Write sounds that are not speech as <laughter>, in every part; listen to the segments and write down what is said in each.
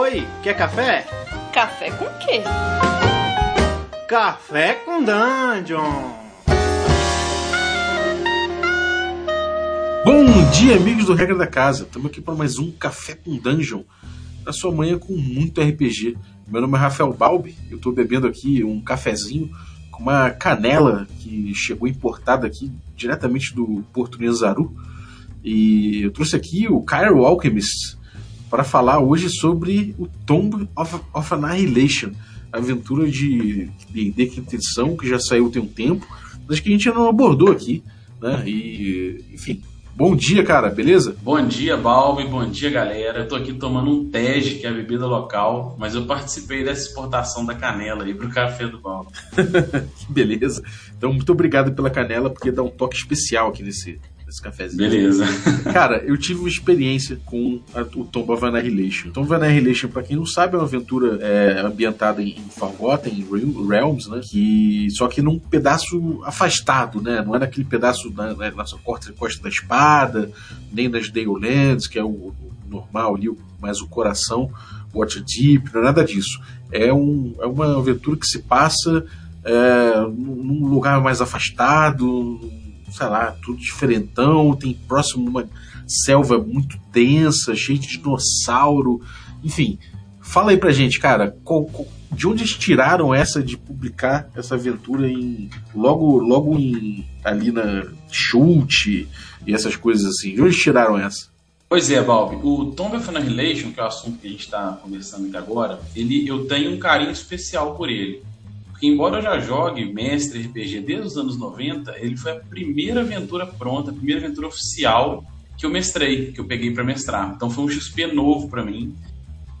Oi, quer café? Café com quê? Café com Dungeon! Bom dia, amigos do Regra da Casa. Estamos aqui para mais um Café com Dungeon, na sua manhã com muito RPG. Meu nome é Rafael Balbi, eu estou bebendo aqui um cafezinho com uma canela que chegou importada aqui diretamente do Porto Nezaru. E eu trouxe aqui o Cairo Alchemist para falar hoje sobre o Tomb of, of Annihilation, aventura de D&D quinta edição, que já saiu tem um tempo, mas que a gente não abordou aqui, né? E, enfim, Bom dia, cara, beleza? Bom dia, Balbi, bom dia, galera. Eu tô aqui tomando um Tej, que é a bebida local, mas eu participei dessa exportação da canela aí pro café do Balbi. <laughs> que beleza. Então, muito obrigado pela canela, porque dá um toque especial aqui nesse, esse cafezinho. Beleza. <laughs> Cara, eu tive uma experiência com a, o Tomb of Annihilation. Tomb of Annihilation, pra quem não sabe, é uma aventura é, ambientada em, em Forgotten Realms, né? Que, só que num pedaço afastado, né? Não é naquele pedaço na, na, na costa, costa da espada, nem das Dalelands, que é o, o normal ali, mais o coração, Waterdeep, não é nada disso. É, um, é uma aventura que se passa é, num lugar mais afastado, sei lá, tudo diferentão, tem próximo uma selva muito densa, cheia de dinossauro, enfim. Fala aí pra gente, cara, qual, qual, de onde eles tiraram essa de publicar essa aventura em logo logo em ali na chute e essas coisas assim? De onde eles tiraram essa? Pois é, Balbi. O Tomb of Annihilation, que é o assunto que a gente está conversando aqui agora, ele, eu tenho um carinho especial por ele. Porque embora eu já jogue mestre RPG desde os anos 90, ele foi a primeira aventura pronta, a primeira aventura oficial que eu mestrei, que eu peguei para mestrar. Então foi um XP novo para mim.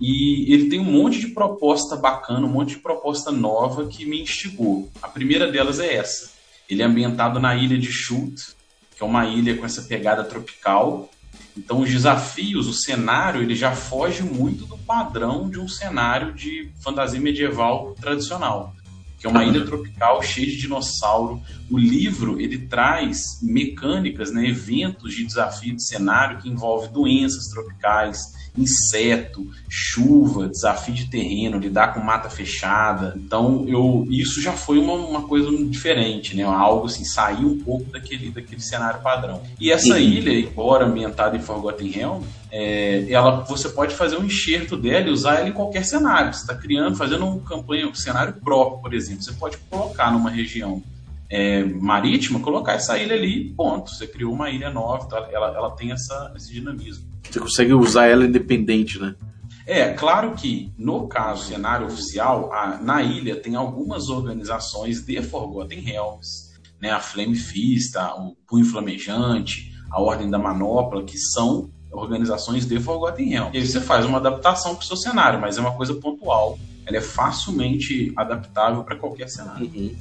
E ele tem um monte de proposta bacana, um monte de proposta nova que me instigou. A primeira delas é essa. Ele é ambientado na ilha de Chult, que é uma ilha com essa pegada tropical. Então os desafios, o cenário, ele já foge muito do padrão de um cenário de fantasia medieval tradicional que é uma ilha tropical cheia de dinossauro. O livro ele traz mecânicas, né, eventos de desafio de cenário que envolve doenças tropicais, inseto, chuva, desafio de terreno, lidar com mata fechada. Então, eu isso já foi uma, uma coisa diferente, né? Algo assim, sair um pouco daquele, daquele cenário padrão. E essa uhum. ilha, embora ambientada em Forgotten Realm, é, ela, você pode fazer um enxerto dela e usar ela em qualquer cenário. Você está criando, fazendo um campanha, um cenário próprio, por exemplo. Você pode colocar numa região é, marítima, colocar essa ilha ali, ponto. Você criou uma ilha nova, tá? ela, ela tem essa, esse dinamismo. Você consegue usar ela independente, né? É, claro que no caso cenário oficial, a, na ilha tem algumas organizações de Forgotten Realms, né, a Flame Fist, o Punho Flamejante, a Ordem da Manopla, que são organizações de Forgotten Realms. E aí você faz uma adaptação para o seu cenário, mas é uma coisa pontual. Ela é facilmente adaptável para qualquer cenário. Uhum.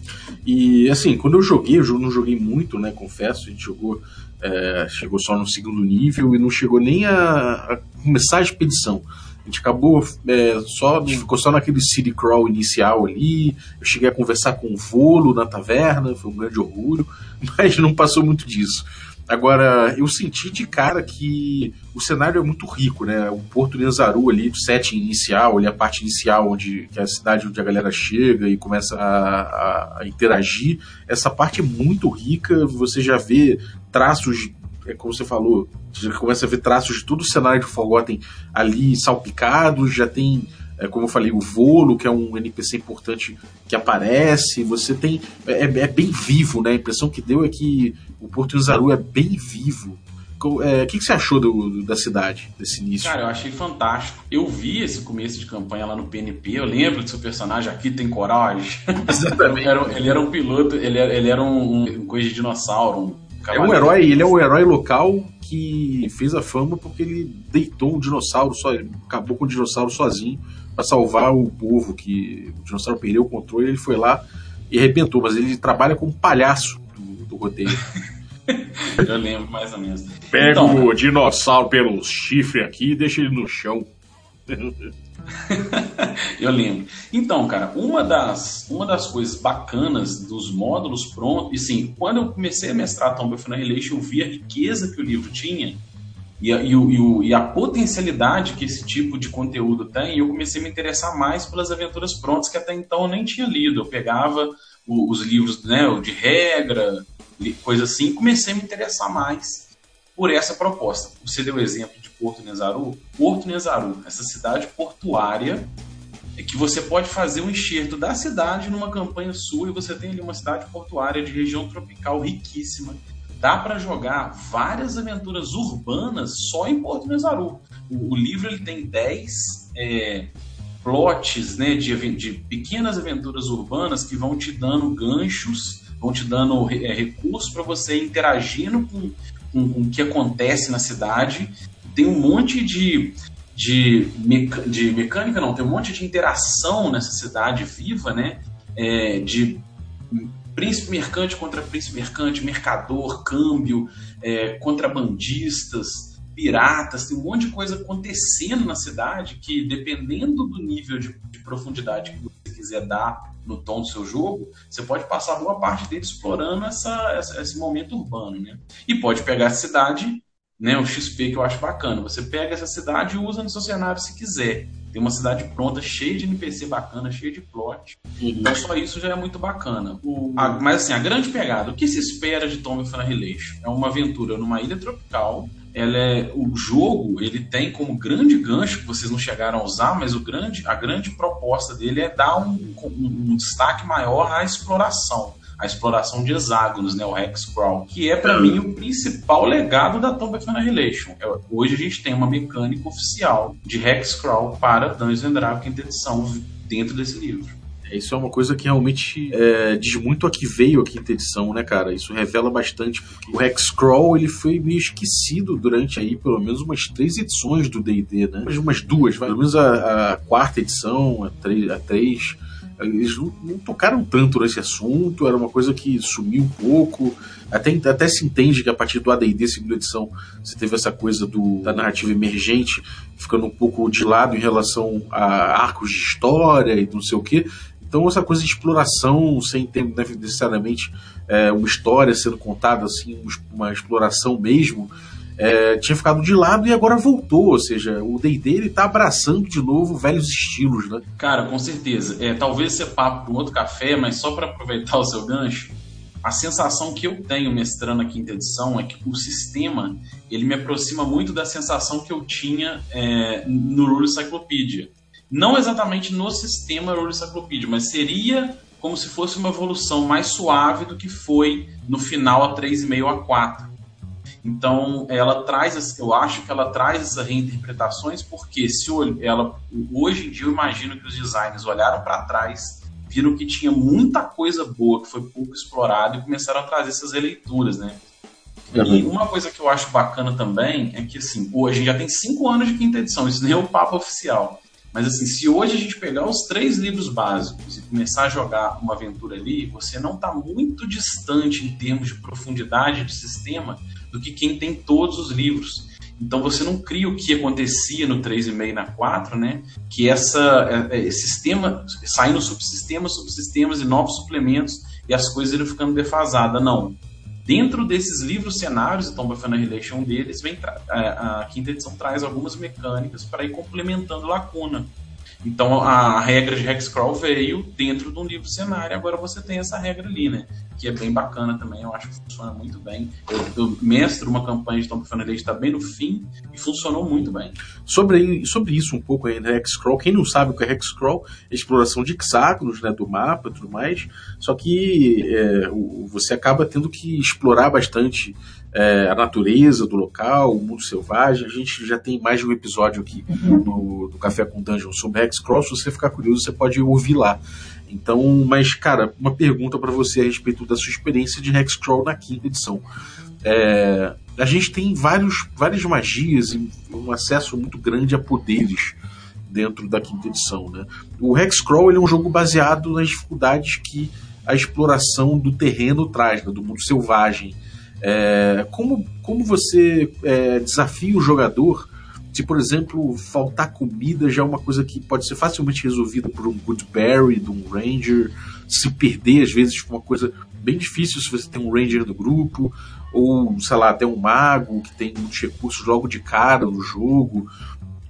E assim, quando eu joguei, eu não joguei muito, né? Confesso, a gente jogou é, chegou só no segundo nível e não chegou nem a, a começar a expedição. A gente acabou é, só, ficou só naquele city crawl inicial ali. Eu cheguei a conversar com o Volo na taverna, foi um grande orgulho, <laughs> mas não passou muito disso. Agora, eu senti de cara que o cenário é muito rico, né? O Porto de Nazaru ali, o setting inicial, ali a parte inicial, onde que é a cidade onde a galera chega e começa a, a, a interagir, essa parte é muito rica, você já vê traços é como você falou, você começa a ver traços de todo o cenário de Forgotten ali salpicados, já tem, é, como eu falei, o Volo, que é um NPC importante que aparece, você tem. É, é bem vivo, né? A impressão que deu é que o Porto Zaru é bem vivo. O é, que, que, você achou do, da cidade, desse início? Cara, eu achei fantástico. Eu vi esse começo de campanha lá no PNP. Eu lembro do seu personagem aqui tem coragem. <laughs> Exatamente. ele era um piloto, ele era, ele era um, um coisa de dinossauro, um é um herói, ele é um herói local que fez a fama porque ele deitou um dinossauro, só, acabou com o dinossauro sozinho para salvar o povo, que o dinossauro perdeu o controle, ele foi lá e arrebentou, mas ele trabalha como palhaço do, do roteiro. <laughs> Eu lembro mais ou menos. Pega então, o dinossauro pelo chifre aqui e deixa ele no chão. <laughs> eu lembro. Então, cara, uma das, uma das coisas bacanas dos módulos prontos, e sim, quando eu comecei a mestrar Tomb of Annihilation, eu vi a riqueza que o livro tinha, e a, e, o, e a, potencialidade que esse tipo de conteúdo tem, eu comecei a me interessar mais pelas aventuras prontas que até então eu nem tinha lido. Eu pegava o, os livros né, de regra, coisa assim, e comecei a me interessar mais por essa proposta. Você deu o exemplo de Porto Nezaru. Porto Nezaru, essa cidade portuária, é que você pode fazer um enxerto da cidade numa campanha sua e você tem ali uma cidade portuária de região tropical riquíssima dá para jogar várias aventuras urbanas só em Porto Nezaru. O, o livro ele tem 10 é, plots né, de, de, pequenas aventuras urbanas que vão te dando ganchos, vão te dando é, recursos para você interagindo com, com, com, o que acontece na cidade. Tem um monte de, de, meca, de mecânica, não, tem um monte de interação nessa cidade viva, né? É, de príncipe mercante contra príncipe mercante, mercador, câmbio, é, contrabandistas, piratas, tem um monte de coisa acontecendo na cidade que, dependendo do nível de, de profundidade que você quiser dar no tom do seu jogo, você pode passar boa parte dele explorando essa, essa, esse momento urbano, né? E pode pegar a cidade, né, o XP que eu acho bacana. Você pega essa cidade e usa no seu cenário se quiser. Tem uma cidade pronta, cheia de NPC bacana, cheia de plot. Uhum. Então só isso já é muito bacana. A, mas assim, a grande pegada, o que se espera de Tomb Annihilation? É uma aventura numa ilha tropical. Ela é, o jogo ele tem como grande gancho que vocês não chegaram a usar, mas o grande, a grande proposta dele é dar um, um, um destaque maior à exploração a exploração de hexágonos, né, o Hexcrawl, que é para mim o principal legado da Tomb of Annihilation. É, hoje a gente tem uma mecânica oficial de Hexcrawl para Dungeons and Dragons edição dentro desse livro. É, isso é uma coisa que realmente é, diz muito a que veio a quinta edição, né, cara? Isso revela bastante. O Hexcrawl, ele foi meio esquecido durante aí pelo menos umas três edições do D&D, né? Umas duas, pelo menos a, a quarta edição, a três, a três eles não, não, tocaram tanto nesse assunto, era uma coisa que sumiu um pouco. Até, até se entende que a partir do ADD, segunda edição, você teve essa coisa do, da narrativa emergente ficando um pouco de lado em relação a arcos de história e não sei o que. Então, essa coisa de exploração, sem ter necessariamente é, uma história sendo contada, assim, uma exploração mesmo, é, tinha ficado de lado e agora voltou. Ou seja, o D&D ele tá abraçando de novo velhos estilos, né? Cara, com certeza. É, talvez ser papo para um outro café, mas só para aproveitar <laughs> o seu gancho, a sensação que eu tenho mestrando a quinta edição é que o sistema ele me aproxima muito da sensação que eu tinha é, no Rule Cyclopedia. Não exatamente no sistema Rule Cyclopedia, mas seria como se fosse uma evolução mais suave do que foi no final a 3,5 a 4 então, ela traz, eu acho que ela traz essas reinterpretações, porque se ela, hoje em dia eu imagino que os designers olharam para trás, viram que tinha muita coisa boa que foi pouco explorada e começaram a trazer essas releituras, né? Uhum. E uma coisa que eu acho bacana também é que, assim, hoje já tem cinco anos de quinta edição, isso nem é o papo oficial. Mas, assim, se hoje a gente pegar os três livros básicos e começar a jogar uma aventura ali, você não está muito distante em termos de profundidade de sistema do que quem tem todos os livros. Então você não cria o que acontecia no 3,5 e na 4, né? Que essa é, é, sistema saindo subsistemas, subsistemas e novos suplementos e as coisas irem ficando defasadas. Não. Dentro desses livros cenários, então Buffalo Relation deles, vem a, a quinta edição traz algumas mecânicas para ir complementando lacuna. Então a regra de Hexcrawl veio dentro de um livro cenário, agora você tem essa regra ali, né? Que é bem bacana também, eu acho que funciona muito bem. Eu, eu mestro uma campanha de Tom Finality está bem no fim e funcionou muito bem. Sobre, sobre isso um pouco aí, né, Hexcrawl, quem não sabe o que é Hexcrawl, é exploração de hexágonos, né, do mapa e tudo mais, só que é, você acaba tendo que explorar bastante é, a natureza do local, o mundo selvagem. A gente já tem mais de um episódio aqui uhum. no, do Café com Dungeon sobre Hexcross. Se você ficar curioso, você pode ouvir lá. Então, mas, cara, uma pergunta para você a respeito da sua experiência de Hexcrawl na quinta edição. É, a gente tem vários, várias magias e um acesso muito grande a poderes dentro da quinta edição. Né? O Hexcrawl é um jogo baseado nas dificuldades que a exploração do terreno traz, né? do mundo selvagem. É, como, como você é, desafia o jogador Se, por exemplo, faltar comida já é uma coisa que pode ser facilmente resolvida por um Goodberry, de um Ranger. Se perder, às vezes, uma coisa bem difícil se você tem um Ranger no grupo, ou, sei lá, até um Mago que tem muitos recursos logo de cara no jogo.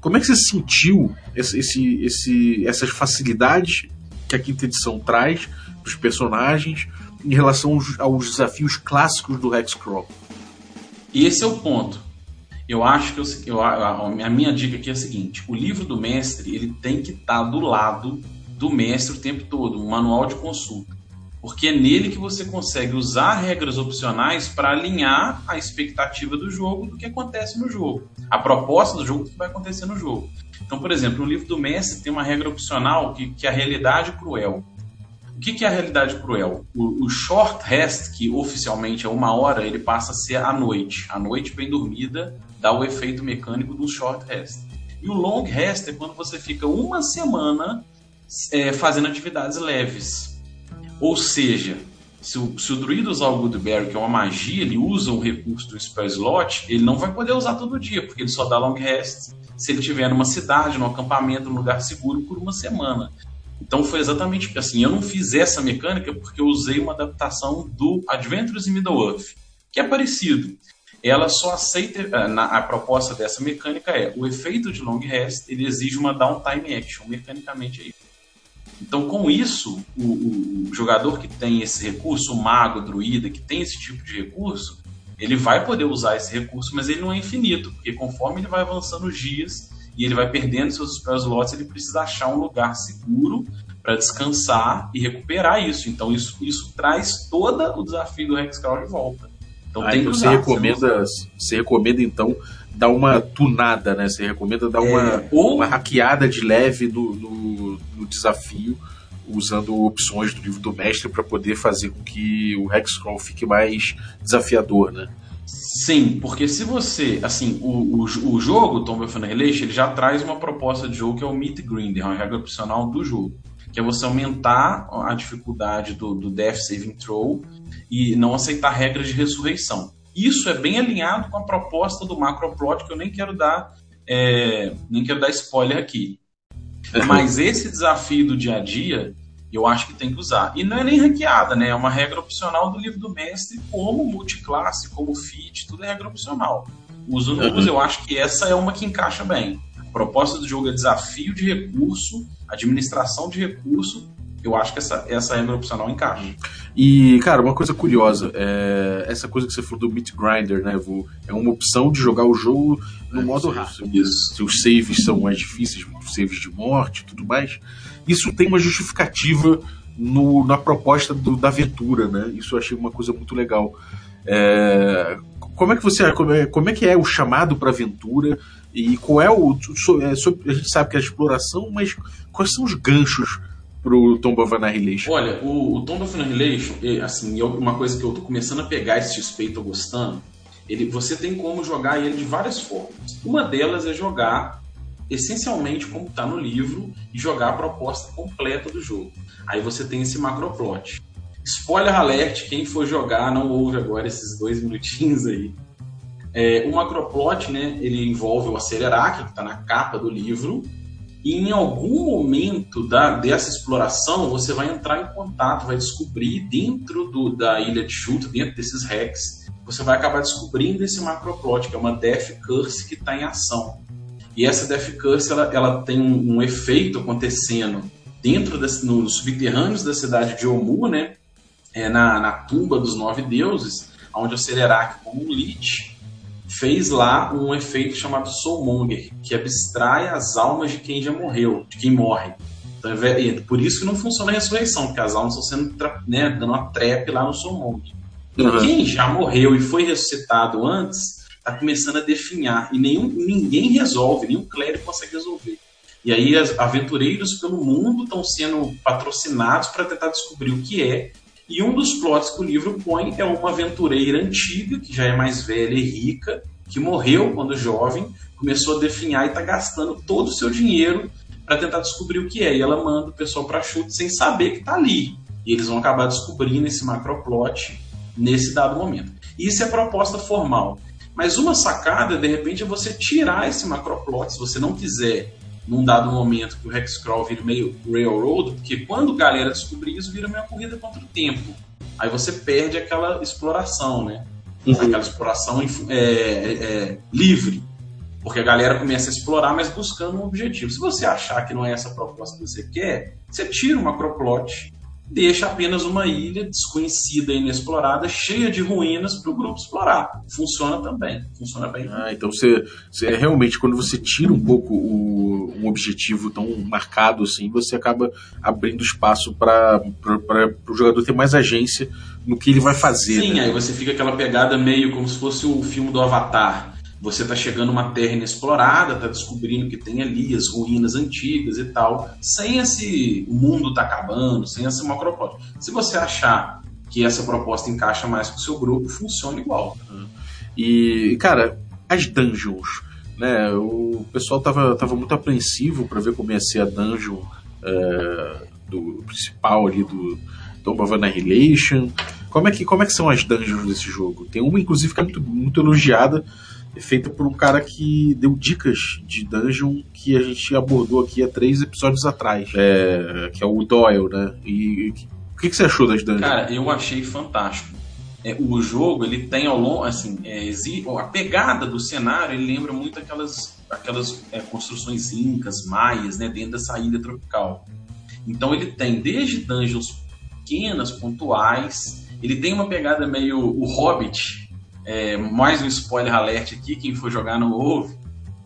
Como é que você sentiu esse, esse, esse, essas facilidades que a quinta edição traz para os personagens em relação aos, aos desafios clássicos do Hexcrawl? E esse é o ponto. Eu acho que eu, eu, a minha dica aqui é a seguinte: o livro do mestre ele tem que estar tá do lado do mestre o tempo todo, um manual de consulta. Porque é nele que você consegue usar regras opcionais para alinhar a expectativa do jogo do que acontece no jogo. A proposta do jogo do que vai acontecer no jogo. Então, por exemplo, no livro do mestre tem uma regra opcional que, que é a realidade cruel. O que, que é a realidade cruel? O, o, short rest, que oficialmente é uma hora, ele passa a ser a noite. A noite bem dormida dá o efeito mecânico do short rest. E o long rest é quando você fica uma semana é, fazendo atividades leves. Ou seja, se o, se o druida usar o Goodberry, que é uma magia, ele usa um recurso do Spell Slot, ele não vai poder usar todo dia, porque ele só dá long rest se ele estiver numa cidade, num acampamento, num lugar seguro por uma semana. Então foi exatamente assim. Eu não fiz essa mecânica porque eu usei uma adaptação do Adventures in Middle-earth, que é parecido. Ela só aceita eh, na, a proposta dessa mecânica é o efeito de long rest ele exige uma downtime action mecanicamente aí. Então com isso o, o, jogador que tem esse recurso, o mago, o druida que tem esse tipo de recurso, ele vai poder usar esse recurso, mas ele não é infinito, porque conforme ele vai avançando os dias e ele vai perdendo seus spell slots, ele precisa achar um lugar seguro para descansar e recuperar isso. Então isso, isso traz todo o desafio do Hexcrawl de volta. Então Aí tem você recomenda, você, você recomenda então dar uma tunada, né? Você recomenda dar uma, é, ou... uma hackeada de leve no, no, no desafio usando opções do livro do mestre para poder fazer com que o Hexcrawl fique mais desafiador, né? Sim, porque se você, assim, o, o, o jogo Tomb of Annihilation, ele já traz uma proposta de jogo que é o Meet Grinder, uma regra opcional do jogo, que é você aumentar a dificuldade do, do Death Saving Throw e não aceitar regras de ressurreição. Isso é bem alinhado com a proposta do Macroplot, que eu nem quero dar, é, nem quero dar spoiler aqui. Mas esse desafio do dia a dia, eu acho que tem que usar. E não é nem ranqueada, né? É uma regra opcional do livro do mestre, como multiclasse, como fit, tudo é regra opcional. Uso não uso, eu acho que essa é uma que encaixa bem. A proposta do jogo é desafio de recurso, administração de recurso. Eu acho que essa, essa regra opcional encaixa. E, cara, uma coisa curiosa, é essa coisa que você falou do Meat Grinder, né? É uma opção de jogar o jogo no é, modo rápido. Se os saves são mais difíceis, saves de morte e tudo mais, isso tem uma justificativa no, na proposta do, da aventura, né? Isso eu achei uma coisa muito legal. É, como é que você como é, como é que é o chamado para aventura e qual é o é, a gente sabe que é a exploração, mas quais são os ganchos pro Tomb of Annihilation? Olha, o, o Tomb of Annihilation, assim, uma coisa que eu tô começando a pegar esse tô gostando, ele, você tem como jogar ele de várias formas. Uma delas é jogar essencialmente como está no livro e jogar a proposta completa do jogo. Aí você tem esse macroplot. Spoiler alert, quem for jogar não ouve agora esses dois minutinhos aí. É, o macroplot, né, ele envolve o Acelerac, que está na capa do livro, e em algum momento da, dessa exploração você vai entrar em contato, vai descobrir dentro do, da ilha de Chuto, dentro desses hacks, você vai acabar descobrindo esse macroplot, que é uma Death Curse que está em ação. E essa Death Curse ela, ela tem um, um, efeito acontecendo dentro das, nos subterrâneos da cidade de Omu, né? É, na, na tumba dos nove deuses, onde o Celerac, como um Lich, fez lá um efeito chamado Soulmonger, que abstrai as almas de quem já morreu, de quem morre. Então, é, por isso que não funciona a ressurreição, porque as almas estão sendo né, dando uma trap lá no Soulmonger. Uhum. Quem já morreu e foi ressuscitado antes, está começando a definhar e nenhum, ninguém resolve, nenhum clérigo consegue resolver. E aí as aventureiros pelo mundo estão sendo patrocinados para tentar descobrir o que é. E um dos plots que o livro põe é uma aventureira antiga, que já é mais velha e rica, que morreu quando jovem, começou a definhar e está gastando todo o seu dinheiro para tentar descobrir o que é. E ela manda o pessoal para chute sem saber que está ali. E eles vão acabar descobrindo esse macroplot nesse dado momento. Isso é proposta formal. Mas uma sacada, de repente, é você tirar esse macroplot, se você não quiser, num dado momento, que o Hexcrawl vire meio railroad, porque quando a galera descobrir isso, vira meio corrida contra o tempo. Aí você perde aquela exploração, né? Uhum. Aquela exploração é, é, é, livre. Porque a galera começa a explorar, mas buscando um objetivo. Se você achar que não é essa proposta que você quer, você tira uma macroplot deixa apenas uma ilha desconhecida e inexplorada, cheia de ruínas para o grupo explorar. Funciona também, funciona bem. Ah, então você, você realmente quando você tira um pouco o, um objetivo tão marcado assim, você acaba abrindo espaço para o jogador ter mais agência no que ele vai fazer. Sim, né? aí você fica aquela pegada meio como se fosse o filme do Avatar você está chegando uma terra inexplorada, está descobrindo que tem ali as ruínas antigas e tal, sem esse o mundo tá acabando, sem essa macroplot. Se você achar que essa proposta encaixa mais com o seu grupo, funciona igual. E, cara, as dungeons, né? O pessoal tava, tava muito apreensivo para ver como ia ser a dungeon é, do principal ali do Tomb of Annihilation. Como é, que, como é que são as dungeons desse jogo? Tem uma, inclusive, que é muito, muito elogiada, é feita por um cara que deu dicas de dungeon que a gente abordou aqui há três episódios atrás, é, que é o Doyle, né? E o que, que, você achou das dungeons? Cara, eu achei fantástico. É, o jogo ele tem ao longo, assim, é, a pegada do cenário ele lembra muito aquelas, aquelas é, construções incas, maias, né, dentro dessa ilha tropical. Então ele tem desde dungeons pequenas, pontuais, ele tem uma pegada meio o Hobbit, é, mais um spoiler alert aqui, quem for jogar não ouve,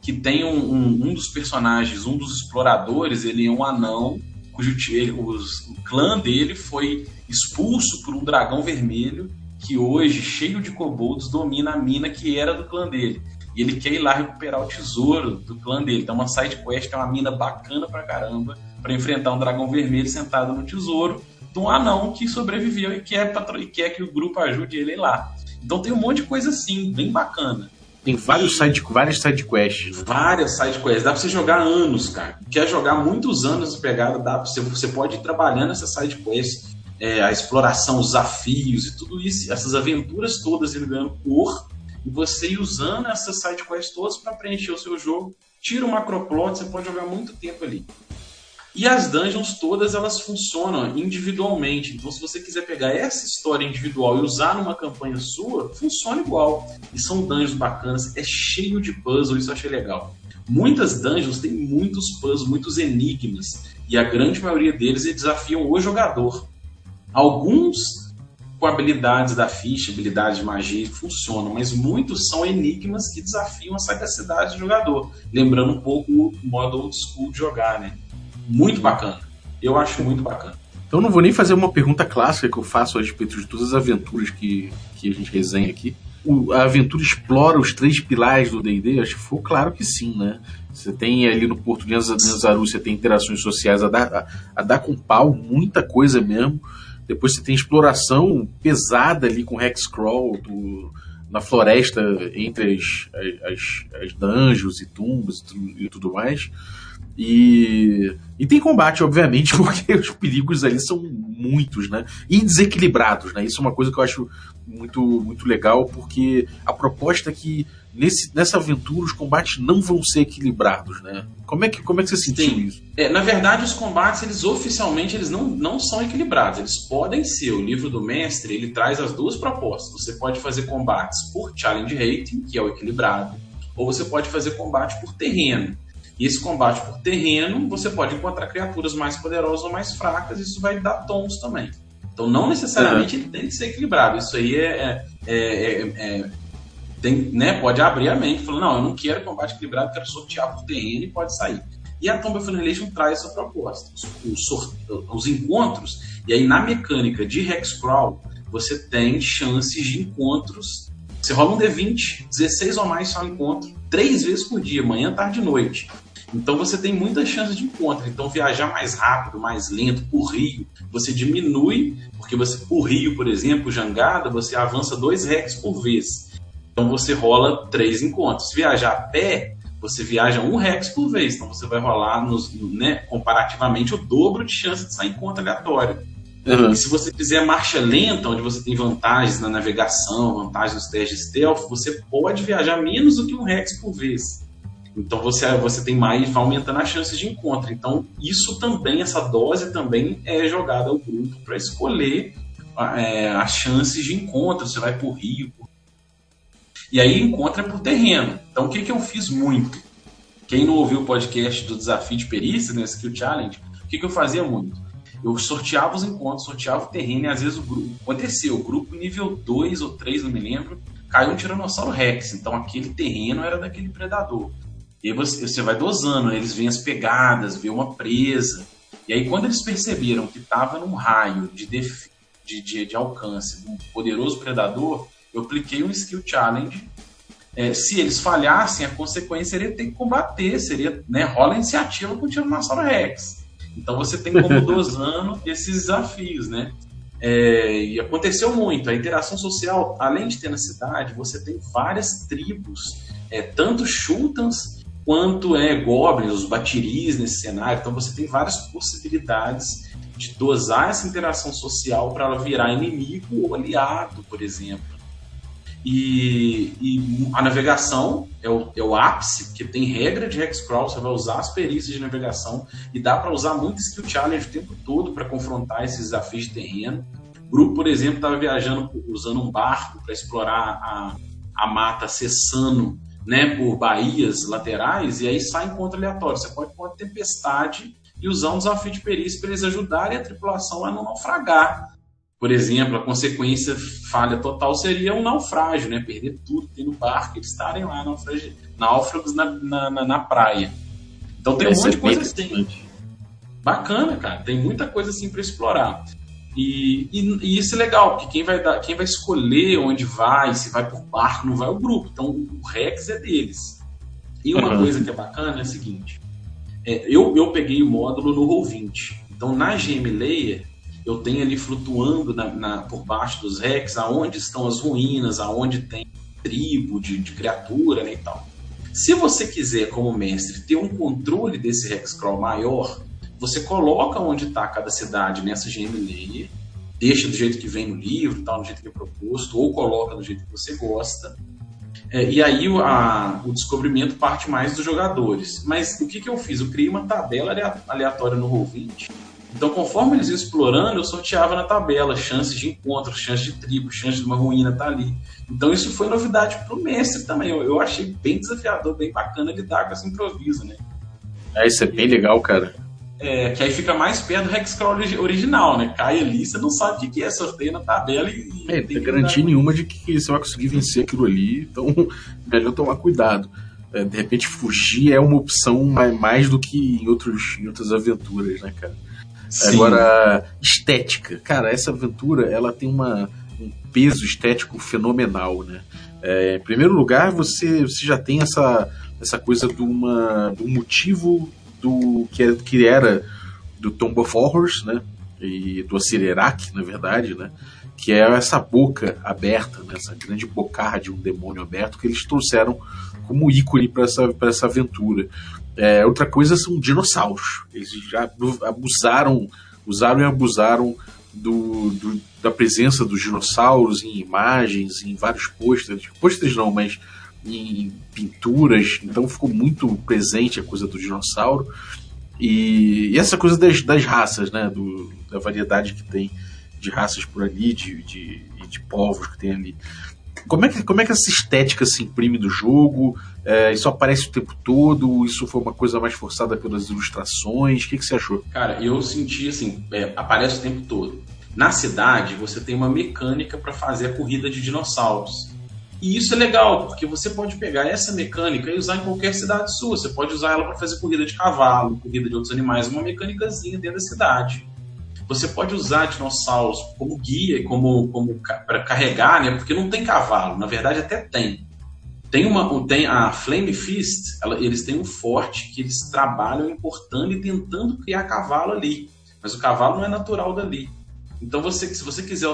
que tem um, um, um dos personagens, um dos exploradores, ele é um anão, cujo ele, os, o clã dele foi expulso por um dragão vermelho, que hoje, cheio de kobolds, domina a mina que era do clã dele. E ele quer ir lá recuperar o tesouro do clã dele. Então, uma side quest é uma mina bacana pra caramba para enfrentar um dragão vermelho sentado no tesouro de um anão que sobreviveu e quer, e quer que o grupo ajude ele lá. Então tem um monte de coisa assim, bem bacana. Tem vários side, várias sidequests. Né? Várias sidequests. Dá pra você jogar anos, cara. Quer jogar muitos anos pegada, dá pra você, você pode ir trabalhando essas sidequests, é, a exploração, os desafios e tudo isso, essas aventuras todas ele ganhando cor, e você ir usando essas sidequests todas para preencher o seu jogo. Tira o macroplot, você pode jogar muito tempo ali. E as dungeons todas elas funcionam individualmente. Então, se você quiser pegar essa história individual e usar numa campanha sua, funciona igual. E são dungeons bacanas, é cheio de puzzle, isso eu achei legal. Muitas dungeons têm muitos puzzles, muitos enigmas, e a grande maioria deles desafiam o jogador. Alguns com habilidades da ficha, habilidades de magia, funcionam, mas muitos são enigmas que desafiam a sagacidade do jogador. Lembrando um pouco o modo old school de jogar, né? Muito bacana. Eu acho muito bacana. Então não vou nem fazer uma pergunta clássica que eu faço a respeito de todas as aventuras que, que a gente resenha aqui. O, a aventura explora os três pilares do D&D? Acho que foi claro que sim, né? Você tem ali no Porto de Nazaru, você tem interações sociais a dar, a, a dar com pau, muita coisa mesmo. Depois você tem exploração pesada ali com Hexcrawl do, na floresta entre as, as, as dungeons e tumbas e tudo mais. E, e tem combate, obviamente, <laughs> porque os perigos ali são muitos, né? E desequilibrados, né? Isso é uma coisa que eu acho muito, muito legal, porque a proposta é que nesse, nessa aventura os combates não vão ser equilibrados, né? Como é que, como é que você sentiu Sim. isso? É, na verdade, os combates, eles oficialmente, eles não, não são equilibrados. Eles podem ser. O livro do mestre, ele traz as duas propostas. Você pode fazer combates por challenge rating, que é o equilibrado, ou você pode fazer combate por terreno. E esse combate por terreno, você pode encontrar criaturas mais poderosas ou mais fracas, e isso vai dar tons também. Então, não necessariamente ele tem que ser equilibrado. Isso aí é, é, é, é tem, né, pode abrir a mente, falando, não, eu não quero combate equilibrado, quero sortear por terreno e pode sair. E a Tomb of Annihilation traz essa proposta. Os, os, os, encontros, e aí na mecânica de Hexcrawl, você tem chances de encontros. Você rola um D20, 16 ou mais só encontro, três vezes por dia, manhã, tarde e noite. Então você tem muitas chances de encontro. Então viajar mais rápido, mais lento, por rio, você diminui, porque você por rio, por exemplo, jangada, você avança dois rex por vez. Então você rola três encontros. Se viajar a pé, você viaja um rex por vez. Então você vai rolar nos, né, comparativamente o dobro de chance de sair encontro aleatório. Uhum. E se você fizer marcha lenta, onde você tem vantagens na navegação, vantagens nos testes stealth, você pode viajar menos do que um Rex por vez. Então você, você tem mais, vai aumentando as chances de encontro. Então, isso também, essa dose também é jogada ao grupo para escolher é, as chances de encontro. Você vai por rio. E aí encontra por terreno. Então, o que, que eu fiz muito? Quem não ouviu o podcast do desafio de perícia, né, Skill Challenge, o que, que eu fazia muito? Eu sorteava os encontros, sorteava o terreno e às vezes o grupo. Aconteceu, o grupo nível 2 ou 3, não me lembro, caiu um Tiranossauro Rex. Então aquele terreno era daquele predador. E aí você, você vai dosando, eles veem as pegadas, vê uma presa. E aí, quando eles perceberam que estava num raio de, def... de, de, de, alcance de um poderoso predador, eu apliquei um skill challenge. É, se eles falhassem, a consequência seria ter que combater, seria né, rola a iniciativa com o Tiranossauro Rex. Então você tem como <laughs> dosando esses desafios, né? É, e aconteceu muito. A interação social, além de ter na cidade, você tem várias tribos, é, tanto Chutans quanto é goblins, os batiris nesse cenário. Então você tem várias possibilidades de dosar essa interação social para ela virar inimigo ou aliado, por exemplo. E, e a navegação é o, é o, ápice, que tem regra de hexcrawl, você vai usar as perícias de navegação e dá para usar muito skill challenge o tempo todo para confrontar esses desafios de terreno. O grupo, por exemplo, estava viajando usando um barco para explorar a, a mata cessando né, por baías laterais, e aí sai encontro aleatório. Você pode pôr tempestade e usar um desafio de perícia para eles ajudarem a tripulação a não naufragar. Por exemplo, a consequência falha total seria um naufrágio, né? Perder tudo tem no barco, eles estarem lá náufragos na, na, na, na praia. Então tem um monte de coisa assim. Bacana, cara. Tem muita coisa assim para explorar. E, e, e, isso é legal, porque quem vai, dar, quem vai escolher onde vai, se vai por barco, não vai o grupo. Então o Rex é deles. E uma uhum. coisa que é bacana é a seguinte: é, eu, eu peguei o módulo no Roll20. Então na GM Layer eu tenho ali flutuando na, na, por baixo dos Rex, aonde estão as ruínas, aonde tem tribo de, de criatura né, e tal. Se você quiser, como mestre, ter um controle desse Hexcrawl maior, você coloca onde está cada cidade nessa GM Layer, deixa do jeito que vem no livro, tal, do jeito que é proposto, ou coloca do jeito que você gosta. É, e aí a, o descobrimento parte mais dos jogadores. Mas o que, que eu fiz? Eu criei uma tabela aleatória no Roll20. Então, conforme eles iam explorando, eu sorteava na tabela chances de encontro, chances de tribo, chances de uma ruína estar tá ali. Então, isso foi novidade para o mestre também. Eu, eu, achei bem desafiador, bem bacana lidar com esse improviso, né? É, isso é bem legal, cara. É, que aí fica mais perto do Hexcrawl original, né? Cai ali, você não sabe o que é, sorteio na tabela e. É, não tem garantia nenhuma de que você vai conseguir vencer aquilo ali, então <laughs> melhor tomar cuidado. É, de repente, fugir é uma opção mais, mais do que em, outros, em outras aventuras, né, cara? Sim. Agora, estética. Cara, essa aventura ela tem uma, um peso estético fenomenal, né? É, em primeiro lugar, você, você já tem essa, essa coisa de, uma, um motivo do que, é, que era do Tomb of Horrors, né? E do Acelerak, na verdade, né? Que é essa boca aberta, né? essa grande bocarra de um demônio aberto que eles trouxeram como ícone para essa, essa aventura. É, outra coisa são dinossauros. Eles já abusaram, usaram e abusaram do, do, da presença dos dinossauros em imagens, em vários pôsteres. Pôsteres não, mas em pinturas, então ficou muito presente a coisa do dinossauro. E, e essa coisa das, das raças, né? Do, da variedade que tem de raças por ali, de, de, de povos que tem ali. Como é, que, como é que essa estética se imprime do jogo? É, isso aparece o tempo todo? Isso foi uma coisa mais forçada pelas ilustrações? O que, que você achou? Cara, eu senti assim, é, aparece o tempo todo. Na cidade, você tem uma mecânica para fazer a corrida de dinossauros. E isso é legal, porque você pode pegar essa mecânica e usar em qualquer cidade sua. Você pode usar ela para fazer corrida de cavalo, corrida de outros animais, uma mecânicazinha dentro da cidade. Você pode usar dinossauros como guia, como, como para carregar, né? Porque não tem cavalo. Na verdade, até tem. Tem uma, tem a Flame Fist. Ela, eles têm um forte que eles trabalham importando e tentando criar cavalo ali. Mas o cavalo não é natural dali. Então, você, se você quiser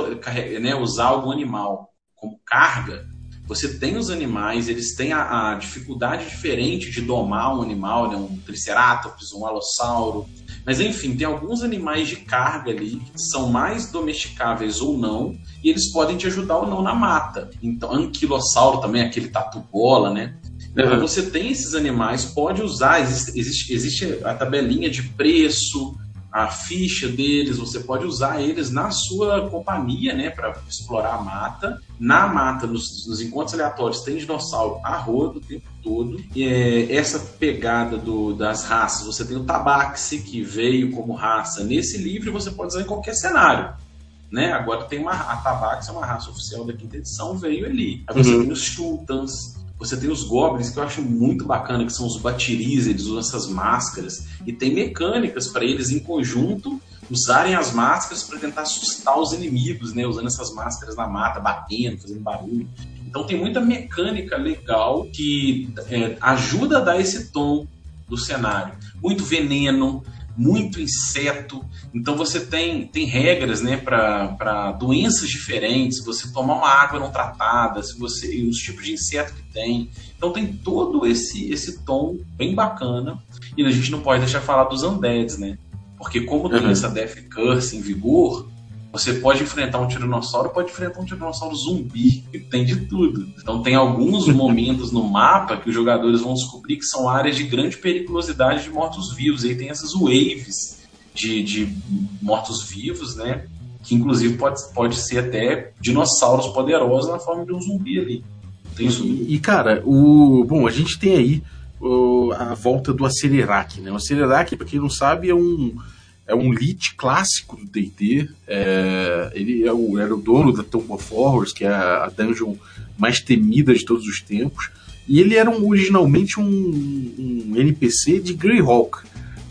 né, usar algum animal como carga, você tem os animais, eles têm a, a dificuldade diferente de domar um animal, né? um triceratops, um alossauro. Mas enfim, tem alguns animais de carga ali que são mais domesticáveis ou não, e eles podem te ajudar ou não na mata. Então, anquilossauro também, aquele tatu bola, né? Então, você tem esses animais, pode usar, existe, existe, existe a tabelinha de preço, a ficha deles, você pode usar eles na sua companhia, né, para explorar a mata. Na mata, nos, nos, encontros aleatórios, tem dinossauro a rodo o tempo todo. E, é, essa pegada do, das raças, você tem o Tabaxi, que veio como raça nesse livro, você pode usar em qualquer cenário. Né? Agora tem uma a Tabaxi é uma raça oficial da quinta edição, veio ali. Aí você uhum. tem os Sultans, você tem os goblins que eu acho muito bacana, que são os batiris, eles usam essas máscaras e tem mecânicas para eles em conjunto usarem as máscaras para tentar assustar os inimigos, né? Usando essas máscaras na mata, batendo, fazendo barulho. Então tem muita mecânica legal que é, ajuda a dar esse tom do cenário. Muito veneno, muito inseto. Então você tem, tem regras né, para doenças diferentes, você tomar uma água não tratada, se você e os tipos de inseto que tem. Então tem todo esse, esse tom bem bacana. E a gente não pode deixar falar dos undeads, né? Porque como tem uhum. essa Death Curse em vigor, você pode enfrentar um tiranossauro, pode enfrentar um tiranossauro zumbi, tem de tudo. Então tem alguns <laughs> momentos no mapa que os jogadores vão descobrir que são áreas de grande periculosidade de mortos-vivos. Aí tem essas waves de, de mortos-vivos, né? Que inclusive pode, pode ser até dinossauros poderosos na forma de um zumbi ali. Tem. E, e cara, o bom, a gente tem aí o, a volta do Acelerac, né? O Acelerac, para quem não sabe, é um é um lit clássico do D&D. É, ele é o, era o dono da Tomb of Horrors, que é a, dungeon mais temida de todos os tempos. E ele era um, originalmente um, um, NPC de Greyhawk,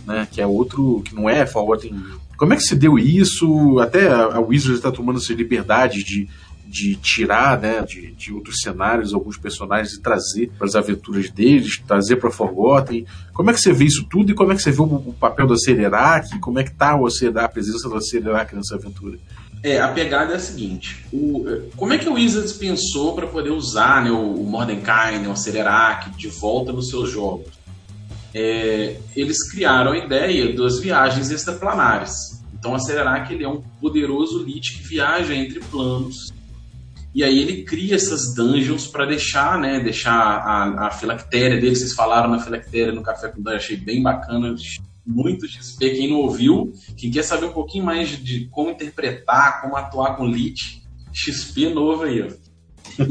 né? Que é outro que não é Forgotten. Como é que se deu isso? Até a, a Wizards está tomando essa liberdade de de tirar né, de, de outros cenários alguns personagens e trazer para as aventuras deles, trazer para Forgotten. Como é que você vê isso tudo e como é que você vê o, o papel do Acelerac? Como é que está a presença do Acelerac nessa aventura? É, a pegada é a seguinte: o, como é que o Wizards pensou para poder usar né, o, o Mordenkainen, o Acelerac de volta nos seus jogos? É, eles criaram a ideia das viagens extraplanares. Então, o Acelerac ele é um poderoso lit que viaja entre planos e aí ele cria essas dungeons para deixar, né, deixar a, a filactéria dele. Vocês falaram na filactéria no Café com Dungeon, achei bem bacana, muito XP. Quem não ouviu, quem quer saber um pouquinho mais de, como interpretar, como atuar com Lich, XP novo aí, ó.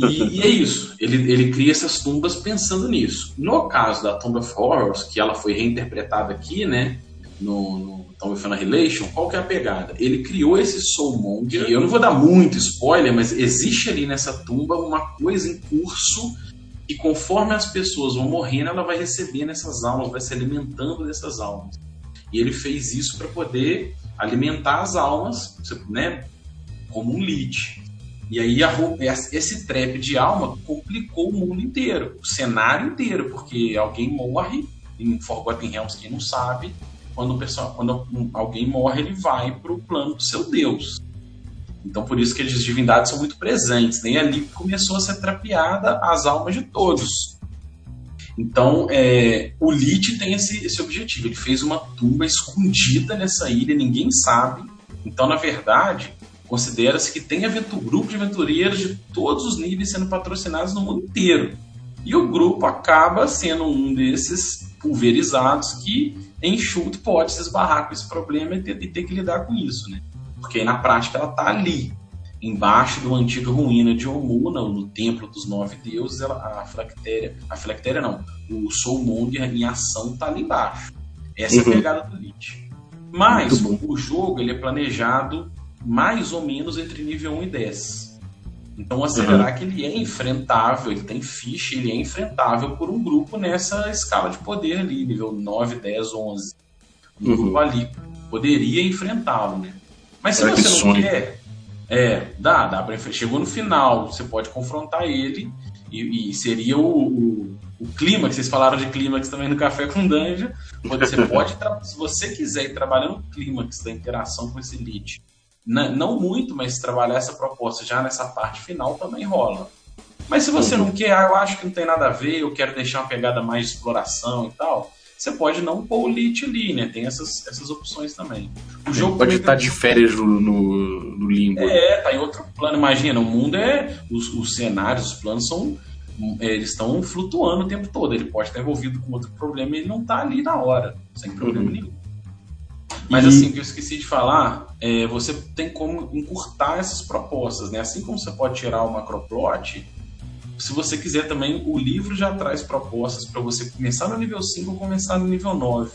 E, e, é isso, ele, ele cria essas tumbas pensando nisso. No caso da Tomb of Horrors, que ela foi reinterpretada aqui, né, no, no então, With Relation, qual que é a pegada? Ele criou esse Soulmonger, eu não vou dar muito spoiler, mas existe ali nessa tumba uma coisa em curso e conforme as pessoas vão morrendo, ela vai recebendo essas almas, vai se alimentando dessas almas. E ele fez isso para poder alimentar as almas, né, como um lead. E aí a, esse trap de alma complicou o mundo inteiro, o cenário inteiro, porque alguém morre em Forgotten Realms, quem não sabe, quando, o pessoal, quando alguém morre, ele vai para o plano do seu Deus. Então, por isso que as divindades são muito presentes. Nem ali começou a ser trapeada as almas de todos. Então, é, o Lich tem esse, esse objetivo. Ele fez uma tumba escondida nessa ilha, ninguém sabe. Então, na verdade, considera-se que tem grupo de aventureiros de todos os níveis sendo patrocinados no mundo inteiro. E o grupo acaba sendo um desses pulverizados que enxuto pode se esbarrar com esse problema e ter, e ter que lidar com isso, né? Porque na prática ela está ali, embaixo do antigo ruína de Omuna, no templo dos nove deuses, ela, a Flactéria, a Flactéria não, o Soulmonger em ação está ali embaixo. Essa uhum. é a uhum. pegada do Lich. Mas o jogo ele é planejado mais ou menos entre nível 1 e 10. Então, acelerar uhum. que ele é enfrentável, ele tem ficha, ele é enfrentável por um grupo nessa escala de poder ali, nível 9, 10, 11. Um uhum. grupo ali poderia enfrentá-lo, né? Mas se você não sonho. quer, é, dá, dá pra enfrentar. Chegou no final, você pode confrontar ele e, e seria o, o, o clima, que vocês falaram de clímax também no Café com Dungeon. Você <laughs> pode, se você quiser ir trabalhando o clímax da interação com esse elite não muito, mas trabalhar essa proposta já nessa parte final também rola. Mas se você não quer, ah, eu acho que não tem nada a ver, eu quero deixar uma pegada mais de exploração e tal, você pode não pôr o lit ali, né? Tem essas, essas opções também. O jogo pode estar de férias no, no, no limbo. É, tá em outro plano. Imagina, o mundo é. Os, os cenários, os planos são. É, eles estão flutuando o tempo todo. Ele pode estar envolvido com outro problema e ele não tá ali na hora, sem problema uhum. nenhum. Mas e... assim, que eu esqueci de falar, é, você tem como encurtar essas propostas, né? Assim como você pode tirar o macroplot, se você quiser também, o livro já traz propostas para você começar no nível 5 ou começar no nível 9.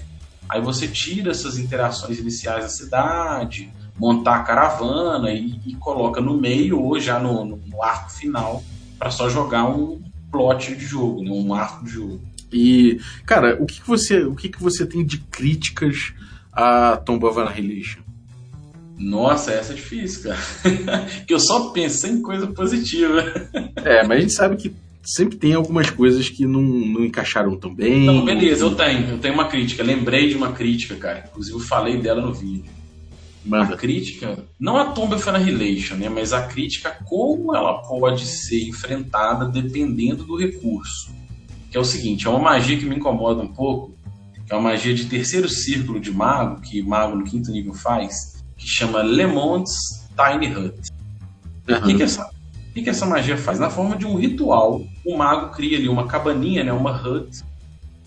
Aí você tira essas interações iniciais da cidade, montar a caravana e, e coloca no meio ou já no, no, arco final para só jogar um plot de jogo, né? um arco de jogo. E, cara, o que, que você, o que, que você tem de críticas a Tomb of Annihilation? Nossa, essa é difícil, cara. <laughs> que eu só pensei em coisa positiva. é, mas a gente sabe que sempre tem algumas coisas que não, não encaixaram tão bem. Não, beleza, eu tenho. Eu tenho uma crítica. Lembrei de uma crítica, cara. Inclusive eu falei dela no vídeo. Manda. A crítica, não a Tomb of Annihilation, né, mas a crítica como ela pode ser enfrentada dependendo do recurso. Que é o seguinte, é uma magia que me incomoda um pouco, é uma magia de terceiro círculo de mago, que mago no quinto nível faz, que chama Le Monde's Tiny Hut. Uhum. O que, que, essa, o que, que essa magia faz? Na forma de um ritual, o mago cria ali uma cabaninha, né, uma hut,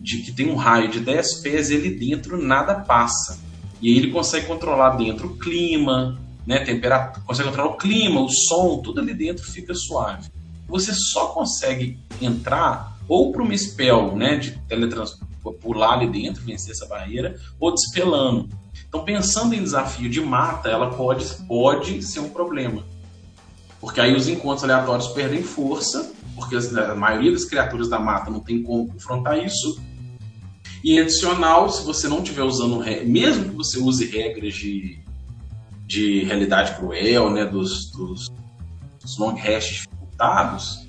de que tem um raio de 10 pés e ali dentro nada passa. E aí ele consegue controlar dentro o clima, né, temperatura, consegue controlar o clima, o som, tudo ali dentro fica suave. Você só consegue entrar ou para uma spell, né, de teletransporte, pular ali dentro, vencer essa barreira, ou despelando. Então, pensando em desafio de mata, ela pode, pode ser um problema. Porque aí os encontros aleatórios perdem força, porque a maioria das criaturas da mata não tem como confrontar isso. E adicional, se você não estiver usando, mesmo que você use regras de, de realidade cruel, né, dos, dos, dos long hash dificultados,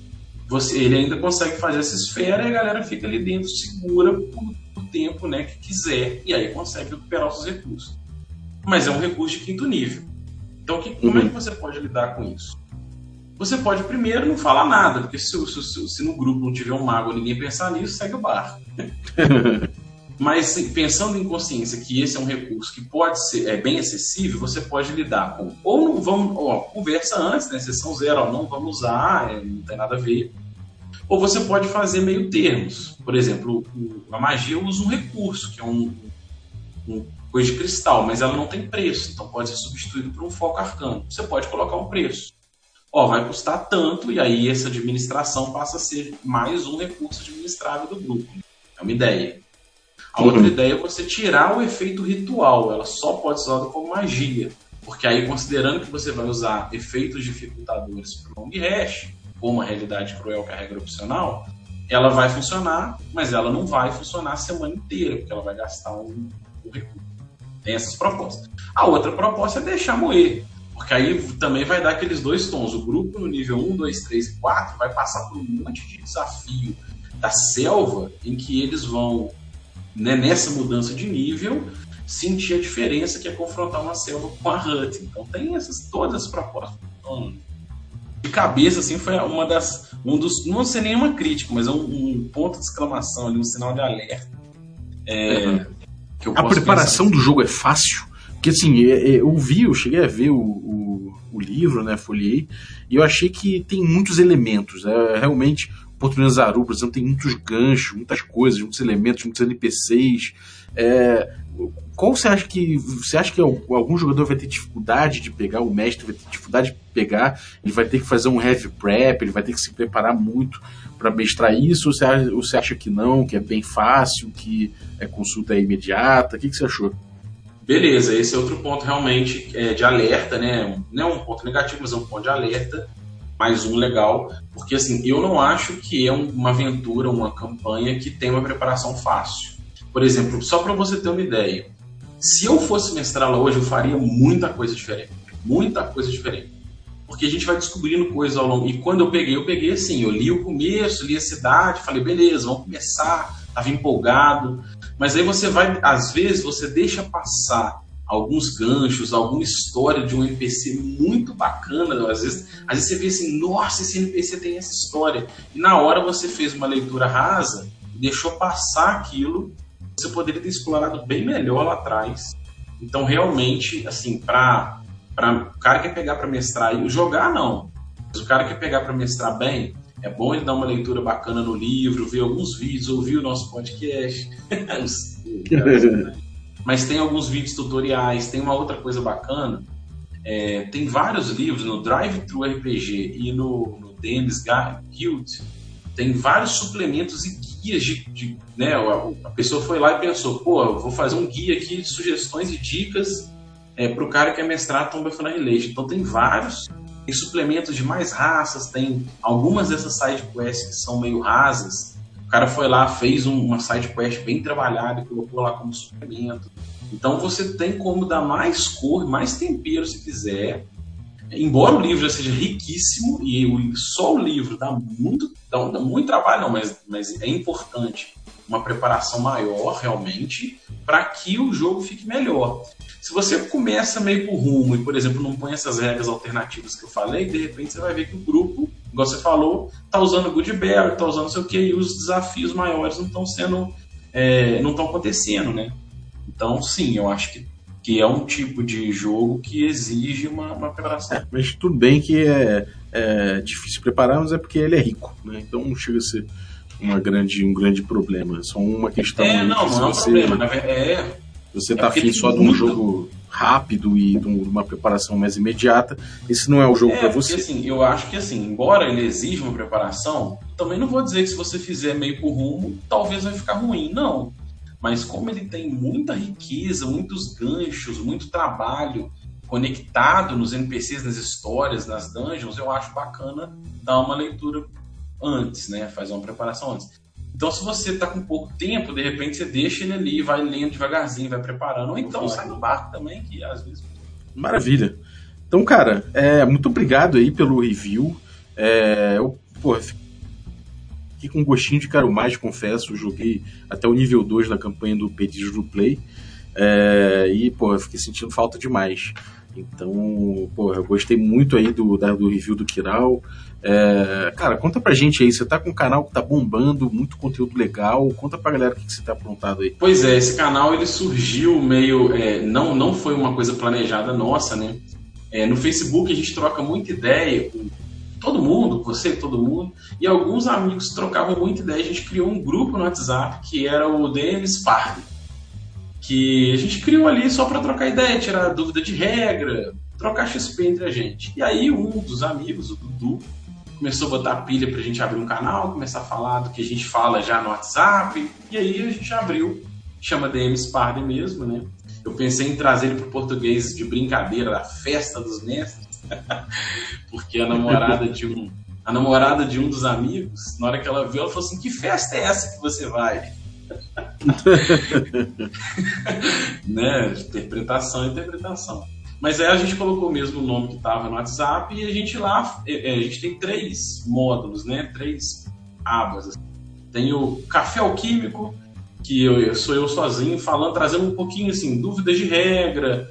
você, ele ainda consegue fazer essa esfera e a galera fica ali dentro segura por tempo né, que quiser e aí consegue recuperar os seus recursos. Mas é um recurso de quinto nível. Então, que, como uhum. é que você pode lidar com isso? Você pode primeiro não falar nada, porque se, se, se no grupo não tiver um mago ninguém pensar nisso, segue o barco. <laughs> Mas pensando em consciência que esse é um recurso que pode ser é bem acessível, você pode lidar com ou não vamos, ó, conversa antes, né? Sessão zero, ó, não vamos usar, é, não tem nada a ver. Ou você pode fazer meio termos. Por exemplo, a magia usa um recurso, que é um, um coisa de cristal, mas ela não tem preço, então pode ser substituído por um foco arcano. Você pode colocar um preço. Ó, vai custar tanto, e aí essa administração passa a ser mais um recurso administrável do grupo. É uma ideia. A uhum. outra ideia é você tirar o efeito ritual, ela só pode ser usada como magia. Porque aí, considerando que você vai usar efeitos dificultadores para o long hash, como a realidade cruel que é opcional, ela vai funcionar, mas ela não vai funcionar a semana inteira, porque ela vai gastar um, um recurso. Tem essas propostas. A outra proposta é deixar moer, porque aí também vai dar aqueles dois tons. O grupo no nível 1, 2, 3 e 4 vai passar por um monte de desafio da selva em que eles vão, né, nessa mudança de nível, sentir a diferença que é confrontar uma selva com a HUT. Então tem essas, todas as propostas. Então, de cabeça, assim, foi uma das. Um dos. Não sei nenhuma crítica, mas é um, um ponto de exclamação ali, um sinal de alerta. É, uhum. a preparação pensar. do jogo é fácil. Porque assim, eu vi, eu cheguei a ver o, o, o livro, né? Folhei, e eu achei que tem muitos elementos. É, realmente, Português Zaru, por exemplo, tem muitos ganchos, muitas coisas, muitos elementos, muitos NPCs. É, qual você acha que. Você acha que algum jogador vai ter dificuldade de pegar, o mestre vai ter dificuldade de pegar, ele vai ter que fazer um heavy prep, ele vai ter que se preparar muito para mestrar isso, ou você, acha, ou você acha que não, que é bem fácil, que é consulta imediata? O que, que você achou? Beleza, esse é outro ponto realmente é, de alerta, né? Não é um ponto negativo, mas é um ponto de alerta, mais um legal, porque assim, eu não acho que é uma aventura, uma campanha que tem uma preparação fácil. Por exemplo, só para você ter uma ideia, se eu fosse mestrá-la hoje, eu faria muita coisa diferente. Muita coisa diferente. Porque a gente vai descobrindo coisas ao longo. E quando eu peguei, eu peguei assim: eu li o começo, li a cidade, falei, beleza, vamos começar. Estava empolgado. Mas aí você vai, às vezes, você deixa passar alguns ganchos, alguma história de um NPC muito bacana. Às vezes, às vezes você vê assim, nossa, esse NPC tem essa história. E na hora você fez uma leitura rasa, deixou passar aquilo, você poderia ter explorado bem melhor lá atrás. Então, realmente, assim, para o cara que pegar para mestrar e jogar, não. Mas o cara que pegar para mestrar bem, é bom ele dar uma leitura bacana no livro, ver alguns vídeos, ouvir o nosso podcast. <laughs> <laughs> Mas tem alguns vídeos tutoriais, tem uma outra coisa bacana. É, tem vários livros no Drive Thru RPG e no, no DMs Guild. Tem vários suplementos e guias de, de né, a, a, pessoa foi lá e pensou, pô, eu vou fazer um guia aqui de sugestões e dicas é, para o cara que quer mestrar Tomb of Annihilation. Então tem vários, tem suplementos de mais raças, tem algumas dessas side quests que são meio rasas, o cara foi lá, fez um, uma side quest bem trabalhada e colocou lá como suplemento. Então você tem como dar mais cor, mais tempero se quiser. Embora o livro já seja riquíssimo e só o livro dá muito, dá, dá muito trabalho, não, mas, mas é importante uma preparação maior realmente para que o jogo fique melhor. Se você começa meio por rumo e, por exemplo, não põe essas regras alternativas que eu falei, de repente você vai ver que o grupo igual você falou, tá usando Goodberry, tá usando não sei o que, e os desafios maiores não estão sendo, é, não estão acontecendo, né? Então, sim, eu acho que, que é um tipo de jogo que exige uma, uma preparação. É, mas tudo bem que é, é, difícil preparar, mas é porque ele é rico, né? Então não chega a ser uma grande, um grande problema. É só uma questão. É, não, não é um você, problema. Na verdade, é, você tá é afim só de um jogo rápido e de uma preparação mais imediata, esse não é o jogo é, para você. Porque, assim, eu acho que assim, embora ele exija uma preparação, também não vou dizer que se você fizer meio por rumo, talvez vai ficar ruim, não. Mas como ele tem muita riqueza, muitos ganchos, muito trabalho conectado nos NPCs, nas histórias, nas dungeons, eu acho bacana dar uma leitura antes, né? Fazer uma preparação antes. Então, se você está com pouco tempo, de repente você deixa ele ali, vai lendo devagarzinho, vai preparando. Ou então sai no barco também, que às vezes. Maravilha. Então, cara, é, muito obrigado aí pelo review. É, eu, pô, fiquei com um gostinho de Caro Mais, confesso. Eu joguei até o nível 2 na campanha do Pedido do Play. É, e, pô, eu fiquei sentindo falta demais. Então, pô, eu gostei muito aí do, da, do review do Kiral. É, cara, conta pra gente aí, você tá com um canal que tá bombando, muito conteúdo legal, conta pra galera o que, que você tá aprontado aí. Pois é, esse canal ele surgiu meio, é, não, não foi uma coisa planejada nossa, né? É, no Facebook a gente troca muita ideia com todo mundo, você e todo mundo, e alguns amigos trocavam muita ideia, a gente criou um grupo no WhatsApp que era o DMs Party, que a gente criou ali só para trocar ideia, tirar dúvida de regra, trocar XP entre a gente. E aí um dos amigos, o Dudu, começou a botar pilha pra gente abrir um canal, começar a falar do que a gente fala já no WhatsApp, e aí a gente abriu, chama DM Sparden mesmo, né? Eu pensei em trazer ele pro português de brincadeira, da festa dos mestres, <laughs> porque a namorada de um a namorada de um dos amigos, na hora que ela viu, ela falou assim: Que festa é essa que você vai? <laughs> né? Interpretação, interpretação. Mas aí a gente colocou mesmo o nome que estava no WhatsApp e a gente lá, é, é, a gente tem três módulos, né? Três abas. Tem o Café Alquímico, que eu, sou eu sozinho falando, trazendo um pouquinho assim, dúvidas de regra.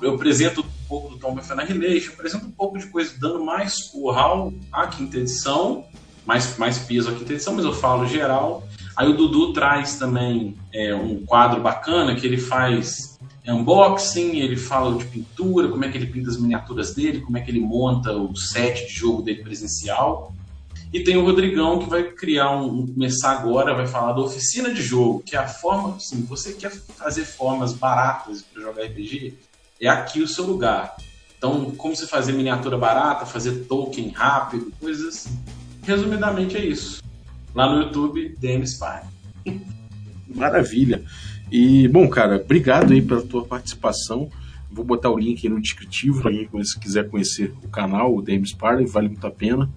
Eu apresento um pouco do Tom of Annihilation, apresento um pouco de coisa dando mais curral à quinta edição, mais, mais peso à quinta edição, mas eu falo geral. Aí o Dudu traz também é, um quadro bacana que ele faz unboxing, ele fala de pintura, como é que ele pinta as miniaturas dele, como é que ele monta o set de jogo dele presencial. E tem o Rodrigão que vai criar um, começar agora, vai falar da oficina de jogo, que é a forma, assim, você quer fazer formas baratas para jogar RPG, é aqui o seu lugar. Então, como você fazer miniatura barata, fazer token rápido, coisas assim. Resumidamente é isso. Lá no YouTube, DM Spy. Maravilha. E, bom, cara, obrigado aí pela tua participação. Vou botar o link aí no descritivo para quem se quiser conhecer o canal, o James Parley, vale muito a pena.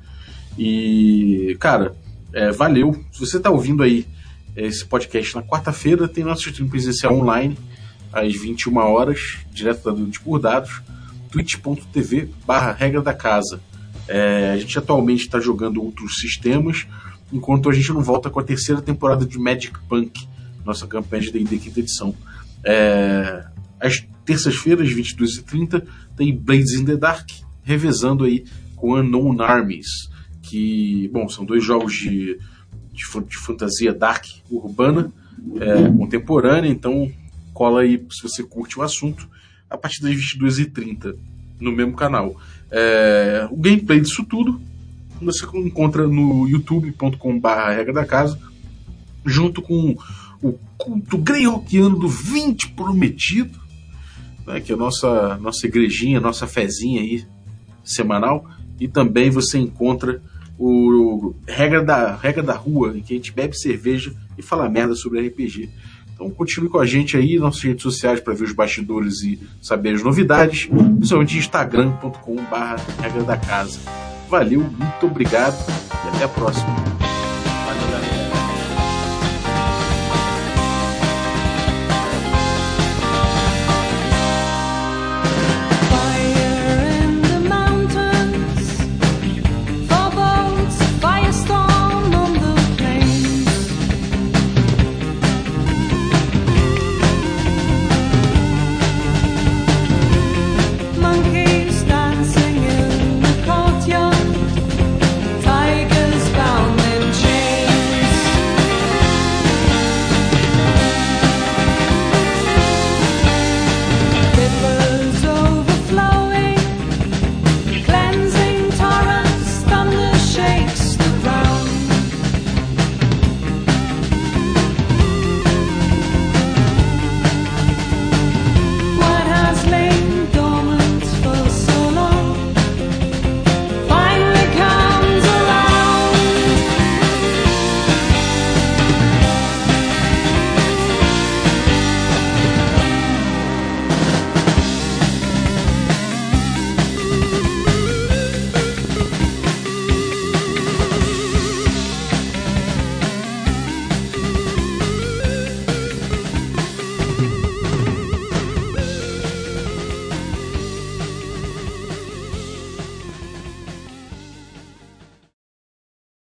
E, cara, é, valeu. Se você está ouvindo aí esse podcast na quarta-feira, tem nosso stream presencial online às 21 horas, direto da Dude por Dados, twitch.tv barra regra da casa. É, a gente atualmente está jogando outros sistemas, enquanto a gente não volta com a terceira temporada de Magic Punk, nossa campanha de D&D quinta edição. É, as terças-feiras, 22h30, tem Blades in the Dark, revezando aí com Unknown Armies, que, bom, são dois jogos de, de, de fantasia dark urbana, é, contemporânea, então cola aí se você curte o assunto, a partir das 22h30 no mesmo canal. É, o gameplay disso tudo você encontra no youtube.com.br regra da casa, junto com o culto greyhawkiano do 20 prometido, né, que é a nossa, nossa igrejinha, nossa fezinha aí semanal, e também você encontra o regra da, regra da rua, em que a gente bebe cerveja e fala merda sobre RPG. Então continue com a gente aí, nossas redes sociais para ver os bastidores e saber as novidades, principalmente instagram.com.br regra da casa. Valeu, muito obrigado e até a próxima.